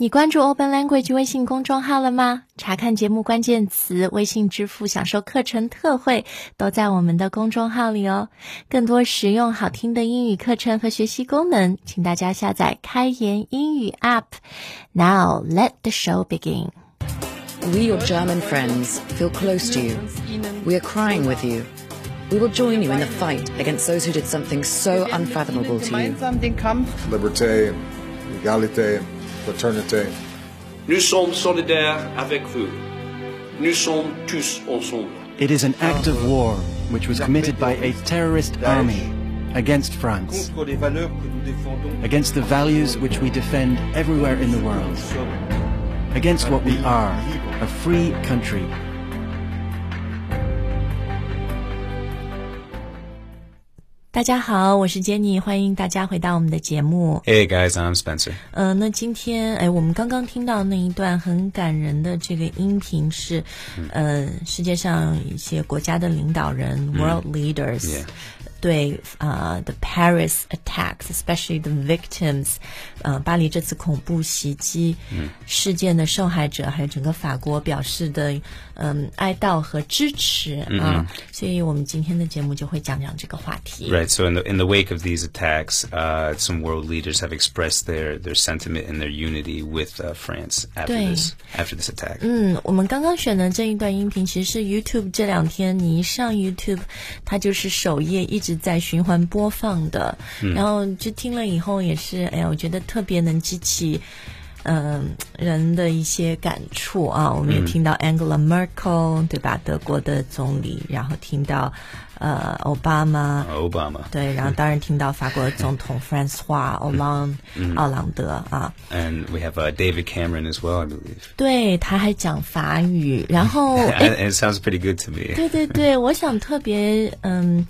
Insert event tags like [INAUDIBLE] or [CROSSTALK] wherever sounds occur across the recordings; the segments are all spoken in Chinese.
你关注 Open Language 微信公众号了吗？查看节目关键词、微信支付、享受课程特惠，都在我们的公众号里哦。更多实用好听的英语课程和学习功能，请大家下载开言英语 App。Now let the show begin. We, your German friends, feel close to you. We are crying with you. We will join you in the fight against those who did something so unfathomable to you. liberté, égalité, fraternité. Nous sommes solidaires avec vous. Nous sommes tous ensemble. It is an act of war which was committed by a terrorist army against France, contre les valeurs que nous défendons. against the values which we defend everywhere in the world, against what we are, a free country. 大家好，我是 Jenny，欢迎大家回到我们的节目。Hey guys, I'm Spencer. 呃，那今天哎，我们刚刚听到那一段很感人的这个音频是，呃，世界上一些国家的领导人、world leaders。Yeah. 对啊、t h e Paris attacks, especially the victims，呃，巴黎这次恐怖袭击事件的受害者，还有整个法国表示的嗯哀悼和支持啊，所以我们今天的节目就会讲讲这个话题。 Right. So in the in the wake of these attacks, uh, some world leaders have expressed their their sentiment and their unity with uh, France after Right. this after this attack. 嗯，我们刚刚选的这一段音频，其实是 YouTube 这两天你一上 YouTube，它就是首页一直 在循环播放的，嗯然后就听了以后也是，哎呀，我觉得特别能激起，嗯，人的一些感触啊。我们也听到 Angela Merkel，对吧？德国的总理，然后听到呃，奥巴马，奥巴马，对，然后当然听到法国总统 [LAUGHS] Francois Hollande 奥朗德啊。And we have a David Cameron as well, I believe. 对，他还讲法语，然后。[LAUGHS] It sounds pretty good to me. 对对对，我想特别嗯。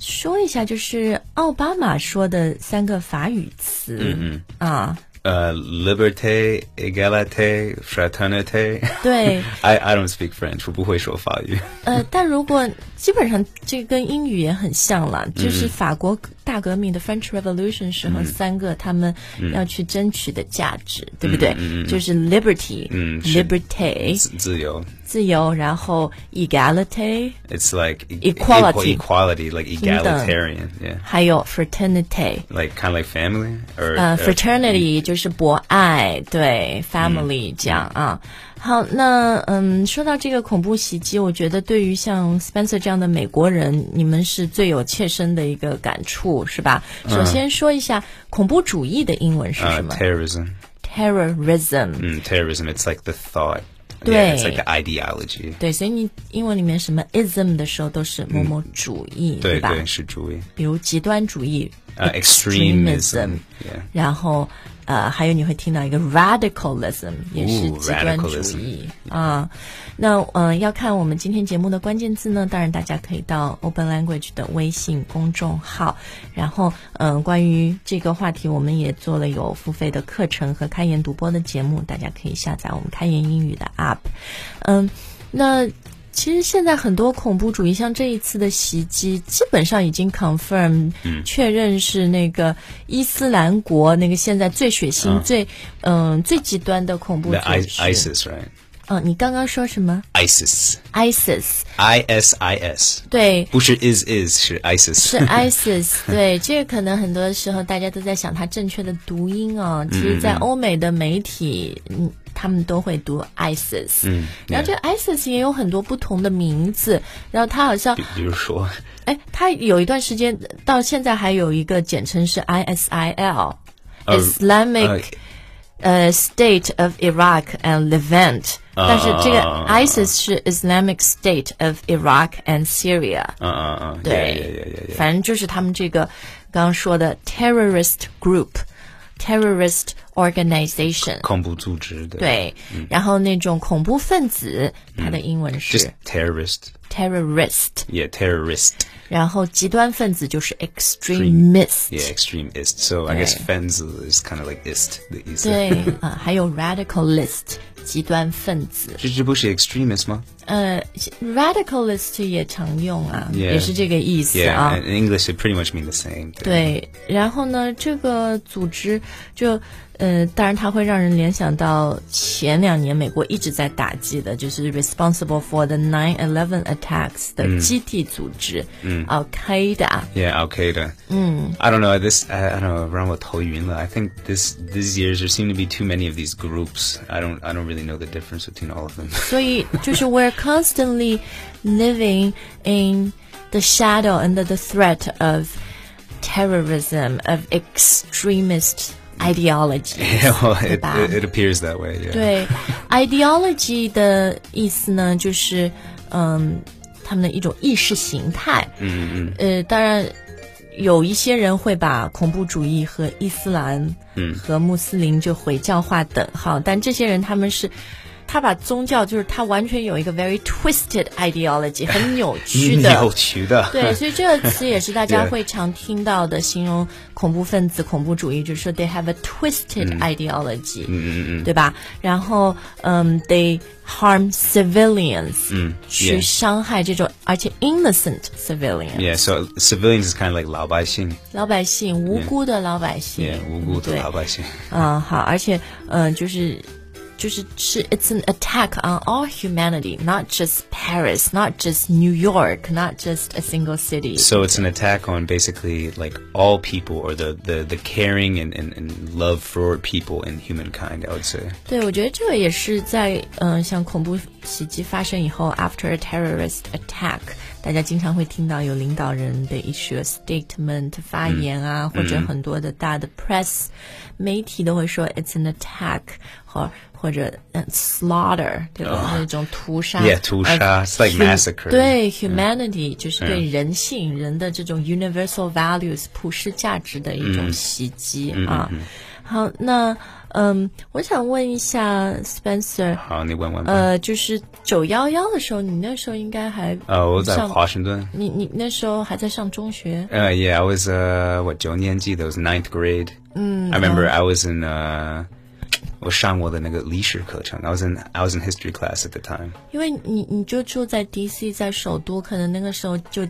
说一下，就是奥巴马说的三个法语词，嗯嗯啊，Uh, liberté, égalité, fraternité. 对，I, I don't speak French. 我不会说法语。呃，但如果基本上这跟英语也很像了，就是法国大革命的 French Revolution 时候，三个他们要去争取的价值，对不对？就是 liberty，嗯是 liberty 自自由。自由，然后 equality， It's like e- Equality. equal- equality, like 平等 egalitarian. Yeah. 还有 fraternity。 Like kind of like family or 呃 uh, ，fraternity 就是博爱，对，family 这样啊。好，那嗯，说到这个恐怖袭击，我觉得对于像 Spencer 这样的美国人，你们是最有切身的一个感触，是吧？首先说一下恐怖主义的英文是 uh, 什么 terrorism. ？terrorism。 Mm, terrorism. It's like the thought. 对。It's like the ideology. 对，所以你英文里面什么 ism 的时候都是某某主义，对吧？对是主义。比如极端主义 Uh, extremism. 然后呃，还有你会听到一个 radicalism，也是极端主义啊。那呃，要看我们今天节目的关键字呢，当然大家可以到 Open Language 的微信公众号，然后嗯、呃，关于这个话题，我们也做了有付费的课程和开言读播的节目，大家可以下载我们开言英语的 App。嗯，那。其实现在很多恐怖主义，像这一次的袭击，基本上已经 confirm 确认是那个伊斯兰国那个现在最血腥、最嗯、最极端的恐怖组 I- 织。ISIS, right? 嗯，你刚刚说什么 ISIS.？ISIS，I S I S. 对，不是 is is 是 ISIS. 是 ISIS，[LAUGHS] 对，这个可能很多时候大家都在想它正确的读音哦。其实，在欧美的媒体，嗯，他们都会读 ISIS，嗯，然后这个 ISIS 也有很多不同的名字，然后它好像，比如说哎，它有一段时间到现在还有一个简称是 ISIL，Islamic、[LAUGHS] 呃呃 State of Iraq and Levant，、但是这个啊 ISIS 是 Islamic State of Iraq and Syria。嗯嗯嗯，对 yeah, yeah, yeah, yeah, 反正就是他们这个刚刚说的 terrorist Group，terrorist organization，恐怖组织的。对，然后那种恐怖分子，它的英文是 terrorist. terrorist， Yeah, terrorist. 然后极端分子就是 extremist， Yeah, extremist. So I guess fenz is kind of like ist 的意思。对啊、还有 radicalist， 极端分子。这这不是 extremist 吗呃，radicalist 也常用啊 Yeah 也是这个意思啊。 ？Yeah, in English it pretty much mean the same. 对，然后呢，这个组织就， 呃，当然它会让人联想到前两年美国一直在打击的，就是 responsible for the 9/11 attacks 的基地组织，嗯，Al Qaeda， Yeah, Al Qaeda. Mm. I don't know. This I, I don't know. 让我头晕了. I think this these years there seem to be too many of these groups. I don't I don't really know the difference between all of them. 所[LAUGHS] 以就是 we're constantly living in the shadow under the threat of terrorism of extremist ideology，yeah, [LAUGHS] well, it, 对吧？it it appears that way. 对，ideology 的意思呢，就是嗯，他们的一种意识形态。嗯嗯呃，当然，有一些人会把恐怖主义和伊斯兰、嗯和穆斯林就回教化等号，但这些人他们是。他把宗教就是他完全有一个 very twisted ideology，很扭曲的，扭曲的。对，所以这个词也是大家会常听到的，形容恐怖分子、恐怖主义，就是说 they have a twisted ideology，、嗯嗯嗯。对吧？然后，嗯，they harm civilians，嗯去伤害这种而且 innocent civilians。Yeah，so civilians is kind of like 老百姓。老百姓无辜的老百姓 Yeah, 无辜的老百姓。嗯，好，而且，嗯，就是。就是是，it's an attack on all humanity, not just Paris, not just New York, not just a single city. So it's an attack on basically like all people or the, the, the caring and, and, and love for people and humankind, I would say. 对，我觉得这个也是在嗯、呃像恐怖袭击发生以后，after a terrorist attack， 大家经常会听到有领导人的 issue a statement 发言啊，或者很多的大的 press 媒体都会说 it's an attack 或或者嗯 slaughter 对吧？那种屠杀 Yeah，屠杀 it's like massacre 对 humanity 就是对人性人的这种 universal values 普世价值的一种袭击啊。好，那嗯，我想问一下 Spencer，好，你问问吧。呃，就是九幺幺的时候，你那时候应该还呃，我在上华盛顿。你你那时候还在上中学， Uh, yeah, I was uh what 九年级 that was ninth grade. I remember I was in uh 我上我的那个历史课程 I was in I was in history class at the time. 因为你你就住在 DC，在首都，可能那个时候就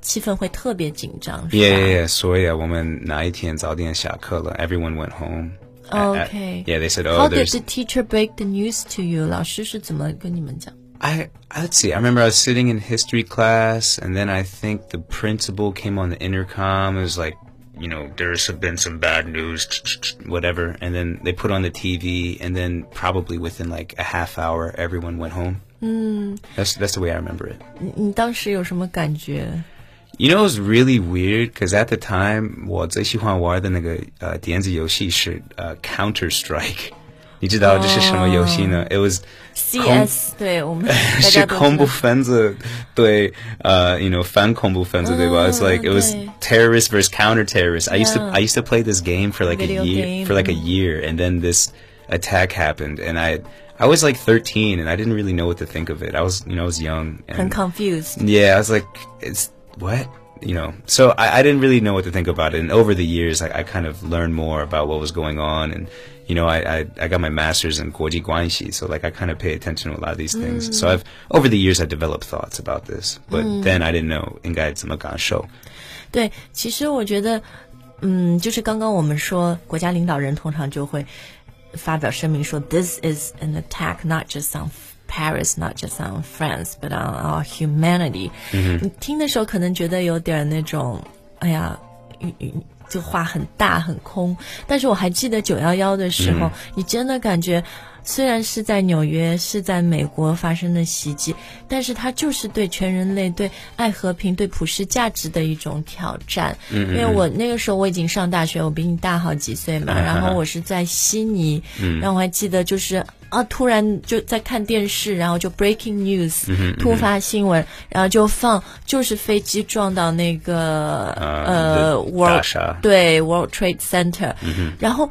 气氛会特别紧张，是 Yeah, 吧 yeah, yeah. 所以啊，我们那一天早点下课了 everyone went home. At- at- Okay. yeah, they said, How oh, did there's. the teacher break the news to you？老师是怎么跟你们讲？ I let's see. I remember I was sitting in history class, and then I think the principal came on the intercom. It was like, you know, there's been some bad news, whatever. And then they put on the TV, and then probably within like a half hour, everyone went home. Mm. That's that's the way I remember it. 你你当时有什么感觉？ You know, it was really weird because at the time, 我最喜欢玩的那个呃电子游戏是呃 Counter Strike。你知道这是什么游戏呢？It was [LAUGHS] CS 对我们大[LAUGHS] 是家都恐怖知道。分子对呃，you know 反恐怖分子对吧？It's like it was 对 terrorist versus counter terrorist. I used to Yeah. I used to play this game for like Video a year game. for like a year, and then this attack happened, and I I was like 13, and I didn't really know what to think of it. I was you know I was young. 很 And, confused。 yeah, I was like, it's what? You know, so I, I didn't really know what to think about it. And over the years, I, I kind of learned more about what was going on. And, you know, I, I, I got my master's in Guoji Guanxi. So like I kind of pay attention to a lot of these things. So I've, over the years, I developed thoughts about this, but then I didn't know 应该怎么敢受。对，其实我觉得，嗯，就是刚刚我们说，国家领导人通常就会发表声明说，This is an attack not just on Paris, not just on France, but on our humanity。你听的时候可能觉得有点那种，哎呀，就话很大很空。但是我还记得九幺幺的时候，你真的感觉。虽然是在纽约，是在美国发生的袭击，但是它就是对全人类、对爱和平、对普世价值的一种挑战。嗯因为我那个时候我已经上大学，我比你大好几岁嘛，然后我是在悉尼，然后我还记得就是啊，突然就在看电视，然后就 breaking news，、突发新闻，然后就放就是飞机撞到那个啊呃 World 对 World Trade Center，、然后。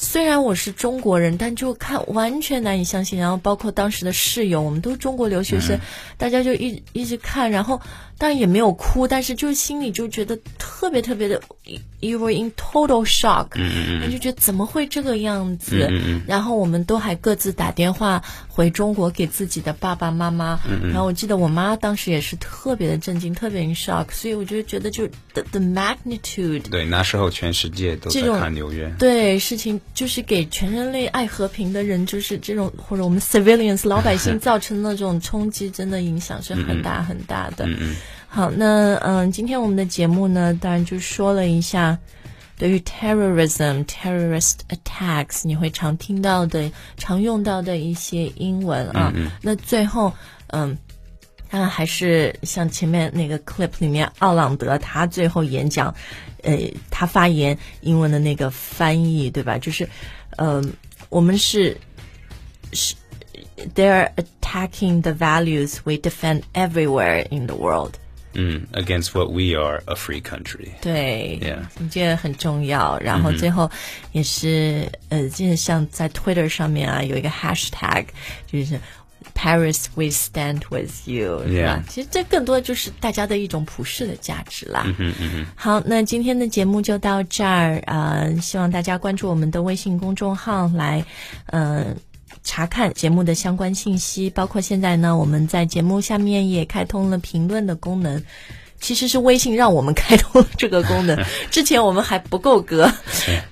虽然我是中国人，但就看完全难以相信。然后包括当时的室友，我们都是中国留学生，大家就一一直看，然后当然也没有哭，但是就是心里就觉得特别特别的，you were in total shock，嗯嗯就觉得怎么会这个样子嗯？然后我们都还各自打电话回中国给自己的爸爸妈妈。嗯嗯然后我记得我妈当时也是特别的震惊，特别 in shock。所以我就觉得就 the the magnitude，对，那时候全世界都在看纽约，对事情。就是给全人类爱和平的人，就是这种或者我们 civilians 老百姓 [LAUGHS] 造成的这种冲击，真的影响是很大很大的。好，那嗯，今天我们的节目呢，当然就说了一下对于 terrorism、terrorist attacks 你会常听到的、常用到的一些英文啊。那最后，嗯，当然还是像前面那个 clip 里面奥朗德他最后演讲。呃，他发言英文的那个翻译，对吧？就是，呃，我们是是，they're attacking the values we defend everywhere in the world。嗯，against what we are a free country。对，Yeah，你觉得很重要。然后最后也是，呃，就是像在 Twitter 上面啊，有一个 hashtag，就是。Paris, we stand with you，是吧？其实这更多的就是大家的一种普世的价值啦。嗯嗯好，那今天的节目就到这儿啊，希望大家关注我们的微信公众号来，嗯，查看节目的相关信息，包括现在呢，我们在节目下面也开通了评论的功能。其实是微信让我们开通这个功能，[LAUGHS] 之前我们还不够格，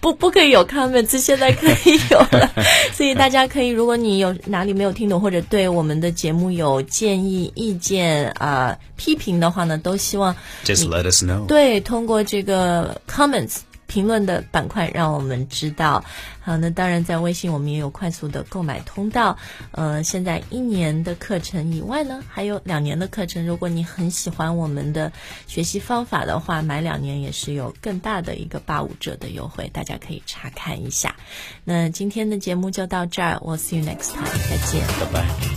不不可以有 comments，现在可以有了，所以大家可以，如果你有哪里没有听懂，或者对我们的节目有建议、意见啊、批评的话呢，都希望 just let us know。对，通过这个 comments。评论的板块让我们知道。好，那当然在微信我们也有快速的购买通道。呃，现在一年的课程以外呢，还有两年的课程。如果你很喜欢我们的学习方法的话，买两年也是有更大的一个八五折的优惠，大家可以查看一下。那今天的节目就到这儿，我 see you next time，再见，拜拜。